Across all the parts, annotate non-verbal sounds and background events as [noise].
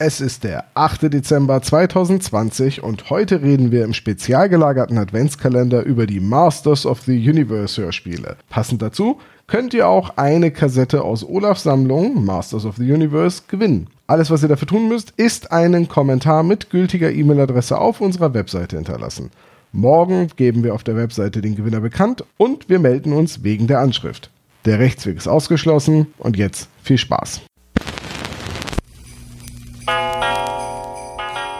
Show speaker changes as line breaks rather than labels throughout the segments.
Es ist der 8. Dezember 2020 und heute reden wir im spezial gelagerten Adventskalender über die Masters of the Universe Hörspiele. Passend dazu könnt ihr auch eine Kassette aus Olafs Sammlung Masters of the Universe gewinnen. Alles, was ihr dafür tun müsst, ist einen Kommentar mit gültiger E-Mail-Adresse auf unserer Webseite hinterlassen. Morgen geben wir auf der Webseite den Gewinner bekannt und wir melden uns wegen der Anschrift. Der Rechtsweg ist ausgeschlossen und jetzt viel Spaß.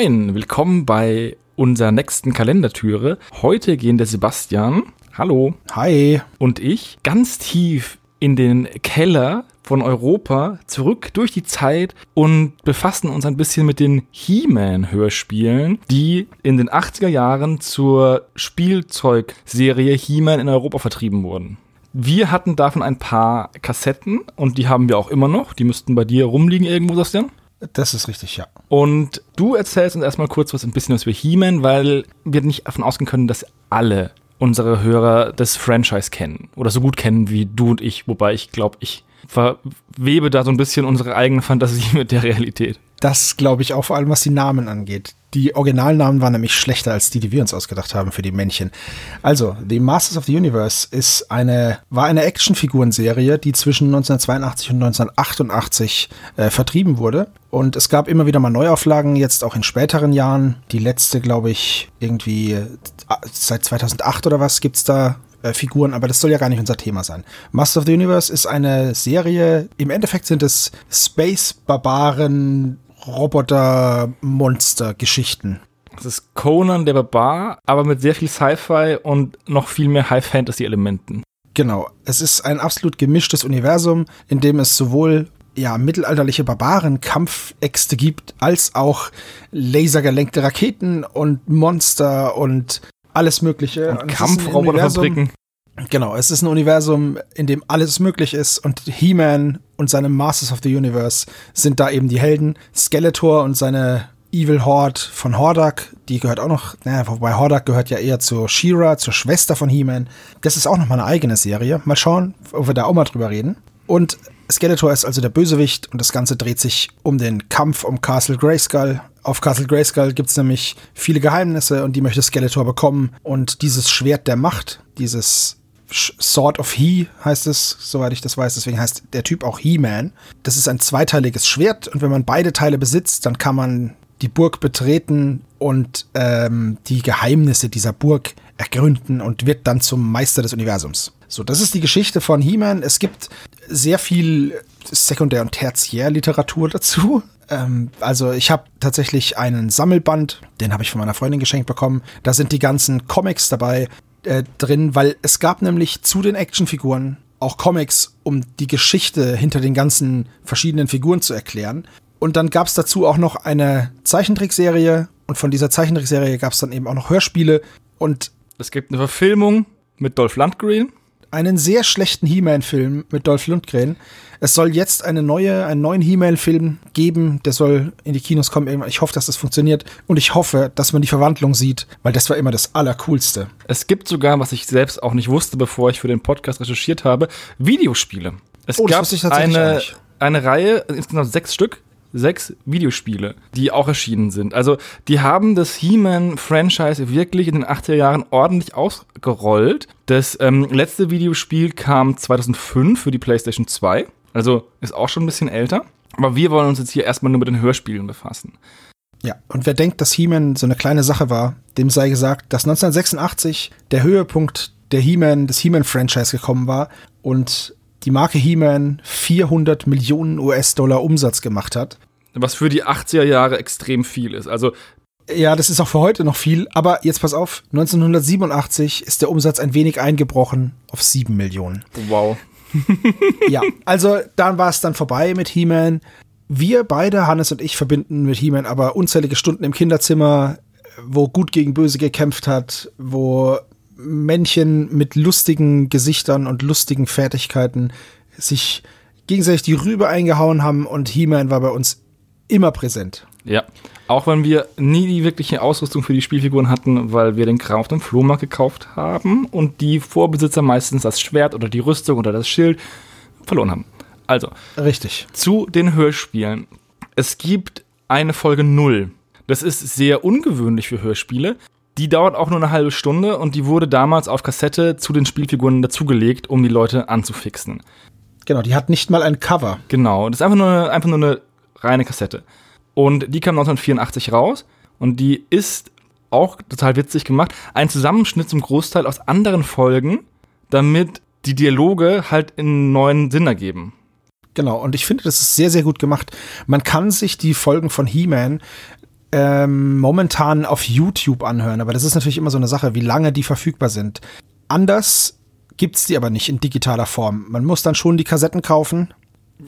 Moin, willkommen bei unserer nächsten Kalendertüre. Heute gehen der Sebastian, hallo,
Hi.
und ich ganz tief in den Keller von Europa zurück durch die Zeit und befassen uns ein bisschen mit den He-Man-Hörspielen, die in den 80er Jahren zur Spielzeugserie He-Man in Europa vertrieben wurden. Wir hatten davon ein paar Kassetten und die haben wir auch immer noch. Die müssten bei dir rumliegen irgendwo, Sebastian.
Das ist richtig, ja.
Und du erzählst uns erstmal kurz was ein bisschen was über He-Man, weil wir nicht davon ausgehen können, dass alle unsere Hörer das Franchise kennen oder so gut kennen wie du und ich, wobei ich glaube, ich verwebe da so ein bisschen unsere eigene Fantasie [laughs] mit der Realität.
Das glaube ich auch vor allem, was die Namen angeht. Die Originalnamen waren nämlich schlechter als die, die wir uns ausgedacht haben für die Männchen. Also, The Masters of the Universe ist eine, war eine Actionfigurenserie, die zwischen 1982 und 1988 äh, vertrieben wurde. Und es gab immer wieder mal Neuauflagen, jetzt auch in späteren Jahren. Die letzte, glaube ich, irgendwie äh, seit 2008 oder was gibt's da äh, Figuren, aber das soll ja gar nicht unser Thema sein. Master of the Universe ist eine Serie, im Endeffekt sind es Space-Barbaren, Roboter-Monster-Geschichten.
Das ist Conan der Barbar, aber mit sehr viel Sci-Fi und noch viel mehr High-Fantasy-Elementen.
Genau, es ist ein absolut gemischtes Universum, in dem es sowohl ja, mittelalterliche Barbaren, Kampfäxte gibt, als auch lasergelenkte Raketen und Monster und alles Mögliche.
Und Kampfroboterfabriken.
Genau, es ist ein Universum, in dem alles möglich ist und He-Man und seine Masters of the Universe sind da eben die Helden. Skeletor und seine Evil Horde von Hordak, die gehört auch noch, naja, wobei Hordak gehört ja eher zur She-Ra, zur Schwester von He-Man. Das ist auch noch mal eine eigene Serie. Mal schauen, ob wir da auch mal drüber reden. Und Skeletor ist also der Bösewicht und das Ganze dreht sich um den Kampf um Castle Grayskull. Auf Castle Grayskull gibt es nämlich viele Geheimnisse und die möchte Skeletor bekommen. Und dieses Schwert der Macht, dieses Sword of He heißt es, soweit ich das weiß. Deswegen heißt der Typ auch He-Man. Das ist ein zweiteiliges Schwert und wenn man beide Teile besitzt, dann kann man die Burg betreten und ähm, die Geheimnisse dieser Burg ergründen und wird dann zum Meister des Universums. So, das ist die Geschichte von He-Man. Es gibt sehr viel Sekundär- und Tertiärliteratur dazu. Ähm, also ich habe tatsächlich einen Sammelband, den habe ich von meiner Freundin geschenkt bekommen. Da sind die ganzen Comics dabei äh, drin, weil es gab nämlich zu den Actionfiguren auch Comics, um die Geschichte hinter den ganzen verschiedenen Figuren zu erklären. Und dann gab es dazu auch noch eine Zeichentrickserie und von dieser Zeichentrickserie gab es dann eben auch noch Hörspiele und
es gibt eine Verfilmung mit Dolph Lundgren.
Einen sehr schlechten He-Man-Film mit Dolph Lundgren. Es soll jetzt eine neue, einen neuen He-Man-Film geben, der soll in die Kinos kommen. Ich hoffe, dass das funktioniert und ich hoffe, dass man die Verwandlung sieht, weil das war immer das Allercoolste.
Es gibt sogar, was ich selbst auch nicht wusste, bevor ich für den Podcast recherchiert habe, Videospiele. Es
Oh,
gab eine, eine Reihe, insgesamt sechs Stück, sechs Videospiele, die auch erschienen sind. Also die haben das He-Man-Franchise wirklich in den 80er Jahren ordentlich ausgerollt. Das ähm, letzte Videospiel kam 2005 für die PlayStation 2, also ist auch schon ein bisschen älter. Aber wir wollen uns jetzt hier erstmal nur mit den Hörspielen befassen.
Ja, und wer denkt, dass He-Man so eine kleine Sache war, dem sei gesagt, dass 1986 der Höhepunkt der He-Man, des He-Man-Franchise gekommen war und die Marke He-Man 400 Millionen US-Dollar Umsatz gemacht hat.
Was für die 80er Jahre extrem viel ist. Also
Ja, das ist auch für heute noch viel, aber jetzt pass auf, 1987 ist der Umsatz ein wenig eingebrochen auf 7 Millionen.
wow. [laughs]
Ja, also dann war es dann vorbei mit He-Man. Wir beide, Hannes und ich, verbinden mit He-Man aber unzählige Stunden im Kinderzimmer, wo gut gegen böse gekämpft hat, wo Männchen mit lustigen Gesichtern und lustigen Fertigkeiten sich gegenseitig die Rübe eingehauen haben und He-Man war bei uns immer präsent.
Ja, auch wenn wir nie die wirkliche Ausrüstung für die Spielfiguren hatten, weil wir den Kram auf dem Flohmarkt gekauft haben und die Vorbesitzer meistens das Schwert oder die Rüstung oder das Schild verloren haben. Also,
Richtig.
zu den Hörspielen. Es gibt eine Folge 0. Das ist sehr ungewöhnlich für Hörspiele. Die dauert auch nur eine halbe Stunde und die wurde damals auf Kassette zu den Spielfiguren dazugelegt, um die Leute anzufixen.
Genau, die hat nicht mal ein Cover.
Genau, das ist einfach nur, einfach nur eine reine Kassette. Und die kam 1984 raus und die ist auch total witzig gemacht. Ein Zusammenschnitt zum Großteil aus anderen Folgen, damit die Dialoge halt einen neuen Sinn ergeben.
Genau, und ich finde, das ist sehr, sehr gut gemacht. Man kann sich die Folgen von He-Man ähm, momentan auf YouTube anhören, aber das ist natürlich immer so eine Sache, wie lange die verfügbar sind. Anders gibt's die aber nicht in digitaler Form. Man muss dann schon die Kassetten kaufen.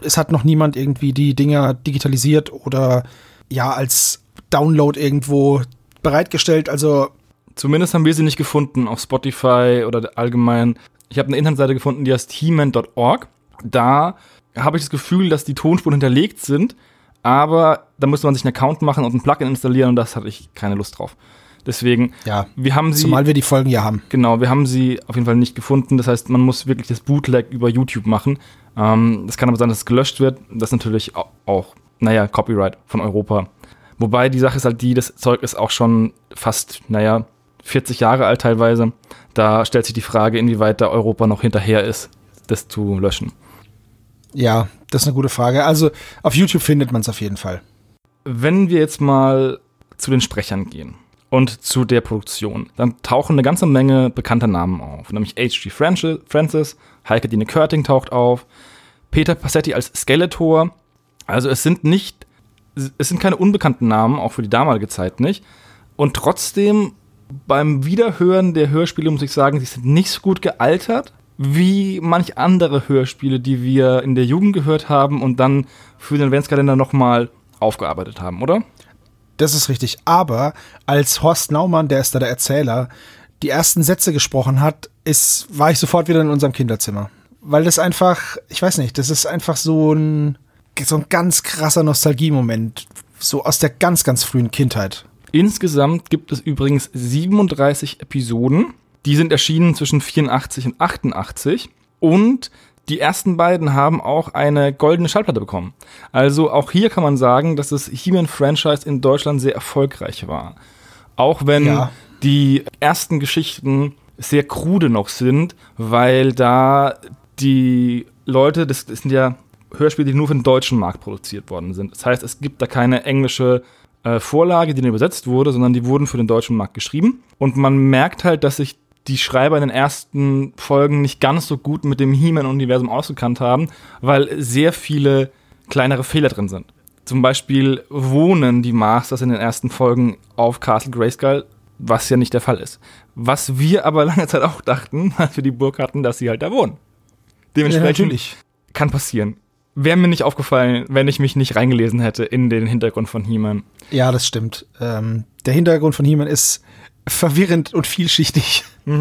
Es hat noch niemand irgendwie die Dinger digitalisiert oder ja als Download irgendwo bereitgestellt. Also
Zumindest haben wir sie nicht gefunden auf Spotify oder allgemein. Ich habe eine Internetseite gefunden, die heißt heman.org. Da habe ich das Gefühl, dass die Tonspuren hinterlegt sind, aber da müsste man sich einen Account machen und ein Plugin installieren und das hatte ich keine Lust drauf. Deswegen,
ja,
wir haben sie.
zumal wir die Folgen ja haben.
Genau, wir haben sie auf jeden Fall nicht gefunden. Das heißt, man muss wirklich das Bootleg über YouTube machen. Ähm, das kann aber sein, dass es gelöscht wird. Das ist natürlich au- auch, naja, Copyright von Europa. Wobei die Sache ist halt die, das Zeug ist auch schon fast, naja, 40 Jahre alt teilweise. Da stellt sich die Frage, inwieweit da Europa noch hinterher ist, das zu löschen.
Ja, das ist eine gute Frage. Also auf YouTube findet man es auf jeden Fall.
Wenn wir jetzt mal zu den Sprechern gehen und zu der Produktion, dann tauchen eine ganze Menge bekannter Namen auf. Nämlich H.G. Franci- Francis, Heike Dine Körting taucht auf, Peter Passetti als Skeletor. Also es sind nicht, es sind keine unbekannten Namen, auch für die damalige Zeit nicht. Und trotzdem, beim Wiederhören der Hörspiele muss ich sagen, sie sind nicht so gut gealtert wie manch andere Hörspiele, die wir in der Jugend gehört haben und dann für den Adventskalender nochmal aufgearbeitet haben, oder?
Das ist richtig. Aber als Horst Naumann, der ist da der Erzähler, die ersten Sätze gesprochen hat, ist, war ich sofort wieder in unserem Kinderzimmer. Weil das einfach, ich weiß nicht, das ist einfach so ein, so ein ganz krasser Nostalgiemoment. So aus der ganz, ganz frühen Kindheit.
Insgesamt gibt es übrigens 37 Episoden. Die sind erschienen zwischen 84 und 88. Und die ersten beiden haben auch eine goldene Schallplatte bekommen. Also auch hier kann man sagen, dass das He-Man-Franchise in Deutschland sehr erfolgreich war. Auch wenn
Ja.
die ersten Geschichten sehr krude noch sind, weil da die Leute, das, das sind ja Hörspiele, die nur für den deutschen Markt produziert worden sind. Das heißt, es gibt da keine englische äh, Vorlage, die dann übersetzt wurde, sondern die wurden für den deutschen Markt geschrieben. Und man merkt halt, dass sich die Schreiber in den ersten Folgen nicht ganz so gut mit dem He-Man-Universum ausgekannt haben, weil sehr viele kleinere Fehler drin sind. Zum Beispiel wohnen die Masters in den ersten Folgen auf Castle Grayskull, was ja nicht der Fall ist. Was wir aber [laughs] lange Zeit auch dachten, als wir die Burg hatten, dass sie halt da wohnen. Dementsprechend kann passieren. Wäre mir nicht aufgefallen, wenn ich mich nicht reingelesen hätte in den Hintergrund von He-Man.
Ja, das stimmt. Ähm, der Hintergrund von He-Man ist verwirrend und vielschichtig. [laughs]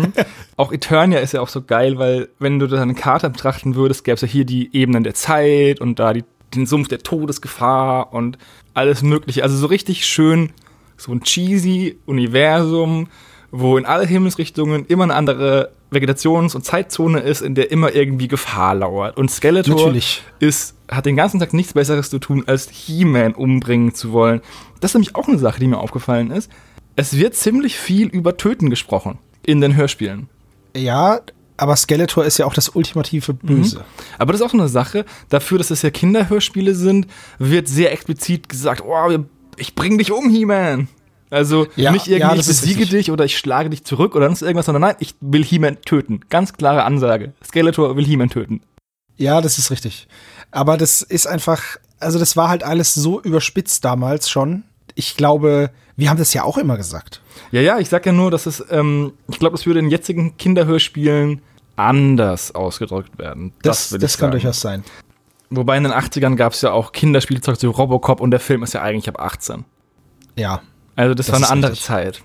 Auch Eternia ist ja auch so geil, weil wenn du da eine Karte betrachten würdest, gäbe es ja hier die Ebenen der Zeit und da die, den Sumpf der Todesgefahr und alles mögliche. Also so richtig schön, so ein cheesy Universum, wo in alle Himmelsrichtungen immer eine andere Vegetations- und Zeitzone ist, in der immer irgendwie Gefahr lauert. Und Skeletor
Natürlich.
ist, hat den ganzen Tag nichts Besseres zu tun, als He-Man umbringen zu wollen. Das ist nämlich auch eine Sache, die mir aufgefallen ist. Es wird ziemlich viel über Töten gesprochen in den Hörspielen.
Ja, aber Skeletor ist ja auch das ultimative Böse.
Aber das ist auch eine Sache, dafür, dass es ja Kinderhörspiele sind, wird sehr explizit gesagt, oh, ich bring dich um, He-Man. Also
Ja,
nicht
ja,
irgendwie,
das
ich besiege dich oder ich schlage dich zurück oder sonst irgendwas, sondern nein, ich will He-Man töten. Ganz klare Ansage. Skeletor will He-Man töten.
Ja, das ist richtig. Aber das ist einfach, also das war halt alles so überspitzt damals schon. Ich glaube, wir haben das ja auch immer gesagt.
Ja, ja, ich sag ja nur, dass es, ähm, ich glaube, das würde in jetzigen Kinderhörspielen anders ausgedrückt werden.
Das, das,
ich
kann durchaus sein.
Wobei in den 80ern gab es ja auch Kinderspielzeug zu Robocop und der Film ist ja eigentlich ab 18.
Ja.
Also das,
Das
war eine andere
richtig.
Zeit.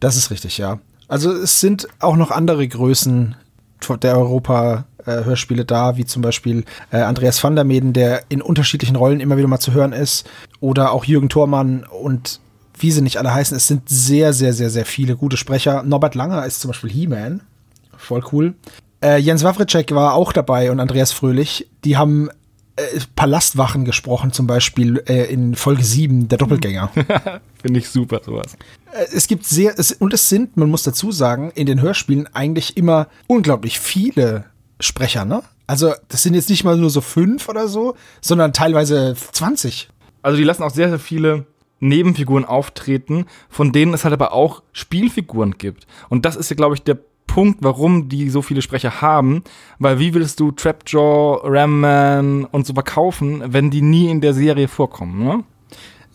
Das ist richtig, ja. Also es sind auch noch andere Größen der Europa-Hörspiele da, wie zum Beispiel äh, Andreas van der Meden, der in unterschiedlichen Rollen immer wieder mal zu hören ist, oder auch Jürgen Thormann und wie sie nicht alle heißen. Es sind sehr, sehr, sehr, sehr viele gute Sprecher. Norbert Langer ist zum Beispiel He-Man. Voll cool. Äh, Jens Wawritschek war auch dabei und Andreas Fröhlich. Die haben äh, Palastwachen gesprochen, zum Beispiel äh, in Folge 7, der Doppelgänger. [laughs]
Finde ich super, sowas.
Äh, es gibt sehr, es, und es sind, man muss dazu sagen, in den Hörspielen eigentlich immer unglaublich viele Sprecher, ne? Also, das sind jetzt nicht mal nur so fünf oder so, sondern teilweise 20.
Also die lassen auch sehr, sehr viele Nebenfiguren auftreten, von denen es halt aber auch Spielfiguren gibt. Und das ist ja, glaube ich, der Punkt, warum die so viele Sprecher haben, weil wie willst du Trapjaw, Ramman und so verkaufen, wenn die nie in der Serie vorkommen, ne?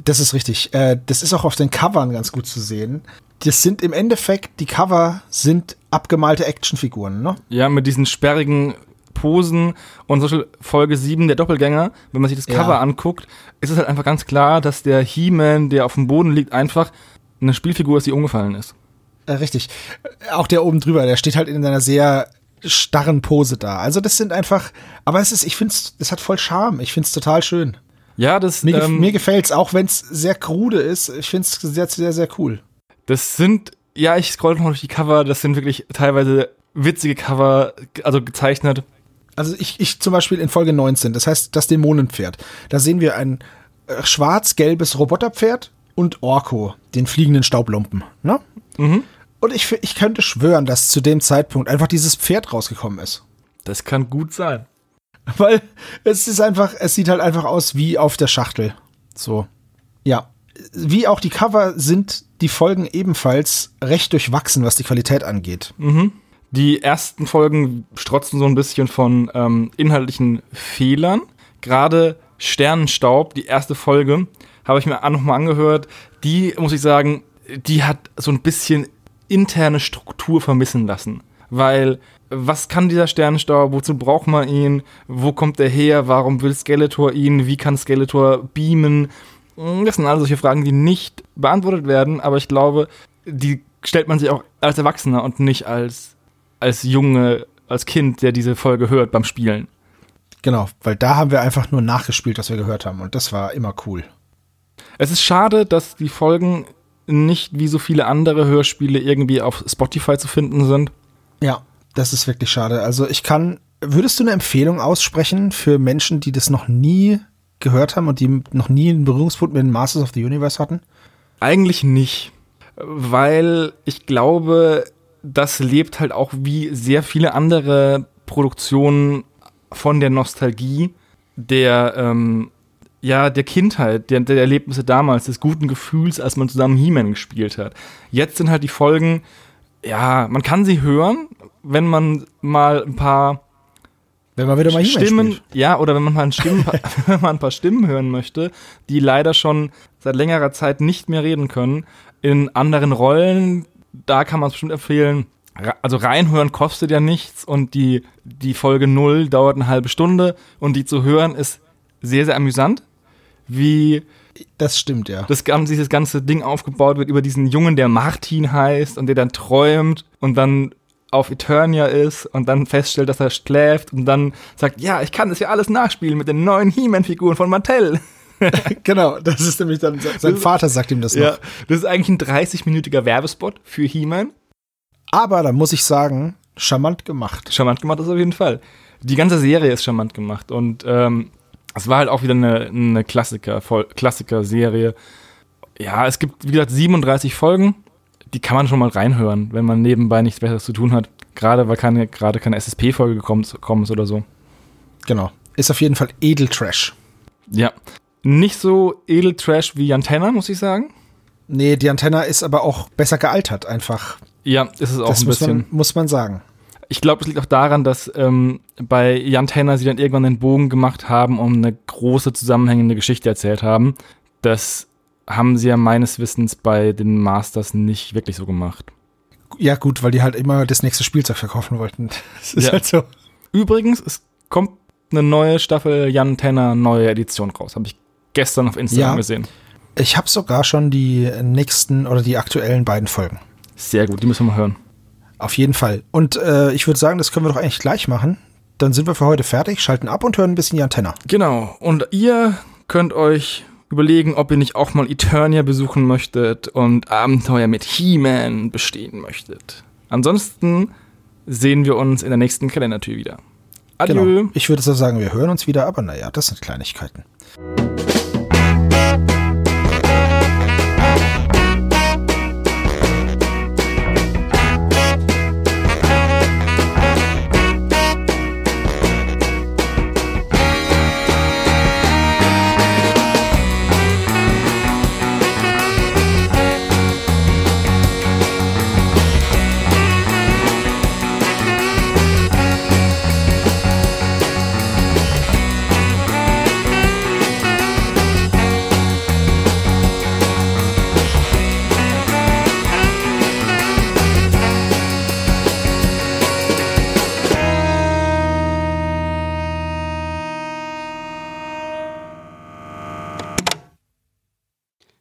Das ist richtig. Äh, das ist auch auf den Covern ganz gut zu sehen. Das sind im Endeffekt, die Cover sind abgemalte Actionfiguren, ne?
Ja, mit diesen sperrigen Posen und zum Beispiel Folge 7 der Doppelgänger, wenn man sich das
Ja.
Cover anguckt, ist es halt einfach ganz klar, dass der He-Man, der auf dem Boden liegt, einfach eine Spielfigur ist, die umgefallen ist.
Äh, richtig. Auch der oben drüber, der steht halt in einer sehr starren Pose da. Also das sind einfach, aber es ist, ich finde es, das hat voll Charme. Ich finde es total schön.
Ja, das,
Mir,
ähm,
mir gefällt's, auch wenn es sehr krude ist. Ich finde es sehr, sehr, sehr cool.
das sind, ja, ich scroll noch durch die Cover, das sind wirklich teilweise witzige Cover, also gezeichnet.
Also ich, ich zum Beispiel in Folge 19, das heißt das Dämonenpferd. Da sehen wir ein äh, schwarz-gelbes Roboterpferd und Orko, den fliegenden Staublumpen. Ne?
Mhm.
Und ich, ich könnte schwören, dass zu dem Zeitpunkt einfach dieses Pferd rausgekommen ist.
Das kann gut sein.
Weil es ist einfach, es sieht halt einfach aus wie auf der Schachtel. So. Ja. Wie auch die Cover sind die Folgen ebenfalls recht durchwachsen, was die Qualität angeht.
Die ersten Folgen strotzen so ein bisschen von ähm, inhaltlichen Fehlern. Gerade Sternenstaub, die erste Folge, habe ich mir nochmal angehört. Die, muss ich sagen, die hat so ein bisschen interne Struktur vermissen lassen. Weil, was kann dieser Sternenstaub? Wozu braucht man ihn? Wo kommt er her? Warum will Skeletor ihn? Wie kann Skeletor beamen? Das sind alle solche Fragen, die nicht beantwortet werden, aber ich glaube, die stellt man sich auch als Erwachsener und nicht als, als Junge, als Kind, der diese Folge hört beim Spielen.
Genau, weil da haben wir einfach nur nachgespielt, was wir gehört haben. Und das war immer cool.
Es ist schade, dass die Folgen nicht wie so viele andere Hörspiele irgendwie auf Spotify zu finden sind.
Ja, das ist wirklich schade. Also ich kann, würdest du eine Empfehlung aussprechen für Menschen, die das noch nie gehört haben und die noch nie einen Berührungspunkt mit den Masters of the Universe hatten?
Eigentlich nicht, weil ich glaube, das lebt halt auch wie sehr viele andere Produktionen von der Nostalgie der ähm, ja der Kindheit, der, der Erlebnisse damals, des guten Gefühls, als man zusammen He-Man gespielt hat. Jetzt sind halt die Folgen, ja, man kann sie hören, wenn man mal ein paar
Wenn man wieder mal
Stimmen,
spielt.
ja, oder wenn man mal ein, Stimmen, [laughs] [laughs] wenn man ein paar Stimmen hören möchte, die leider schon seit längerer Zeit nicht mehr reden können, in anderen Rollen, da kann man es bestimmt empfehlen. Also reinhören kostet ja nichts und die, die Folge 0 dauert eine halbe Stunde und die zu hören ist sehr, sehr amüsant, wie
Das stimmt, ja.
das ganze, dieses ganze Ding aufgebaut wird über diesen Jungen, der Martin heißt und der dann träumt und dann auf Eternia ist und dann feststellt, dass er schläft und dann sagt, ja, ich kann das ja alles nachspielen mit den neuen He-Man-Figuren von Mattel. [laughs]
genau, das ist nämlich dann, sein Vater sagt ihm das noch.
Ja, das ist eigentlich ein 30-minütiger Werbespot für He-Man.
Aber da muss ich sagen, charmant gemacht.
Charmant gemacht ist auf jeden Fall. Die ganze Serie ist charmant gemacht und ähm, es war halt auch wieder eine, eine Klassiker, Klassiker-Serie. Ja, es gibt, wie gesagt, 37 Folgen. Die kann man schon mal reinhören, wenn man nebenbei nichts Besseres zu tun hat. Gerade weil keine, gerade keine SSP-Folge gekommen, gekommen ist oder so.
Genau. Ist auf jeden Fall Edeltrash.
Ja. Nicht so Edeltrash wie Antenna, muss ich sagen.
Nee, die Antenne ist aber auch besser gealtert, einfach.
Ja, ist es auch
das
ein bisschen.
man, muss man sagen.
Ich glaube, es liegt auch daran, dass ähm, bei Jan Tenner sie dann irgendwann den Bogen gemacht haben und eine große zusammenhängende Geschichte erzählt haben. Das haben sie ja meines Wissens bei den Masters nicht wirklich so gemacht.
Ja, gut, weil die halt immer das nächste Spielzeug verkaufen wollten. [laughs] Das ist
Ja.
halt so.
Übrigens, es kommt eine neue Staffel Jan Tenner, neue Edition raus. Habe ich gestern auf Instagram
Ja.
gesehen.
Ich habe sogar schon die nächsten oder die aktuellen beiden Folgen.
Sehr gut, die müssen wir mal hören.
Auf jeden Fall. Und äh, ich würde sagen, das können wir doch eigentlich gleich machen. Dann sind wir für heute fertig, schalten ab und hören ein bisschen die Antenne.
Genau. Und ihr könnt euch überlegen, ob ihr nicht auch mal Eternia besuchen möchtet und Abenteuer mit He-Man bestehen möchtet. Ansonsten sehen wir uns in der nächsten Kalendertür wieder. Adieu.
Genau. Ich würde so sagen, wir hören uns wieder, aber naja, das sind Kleinigkeiten.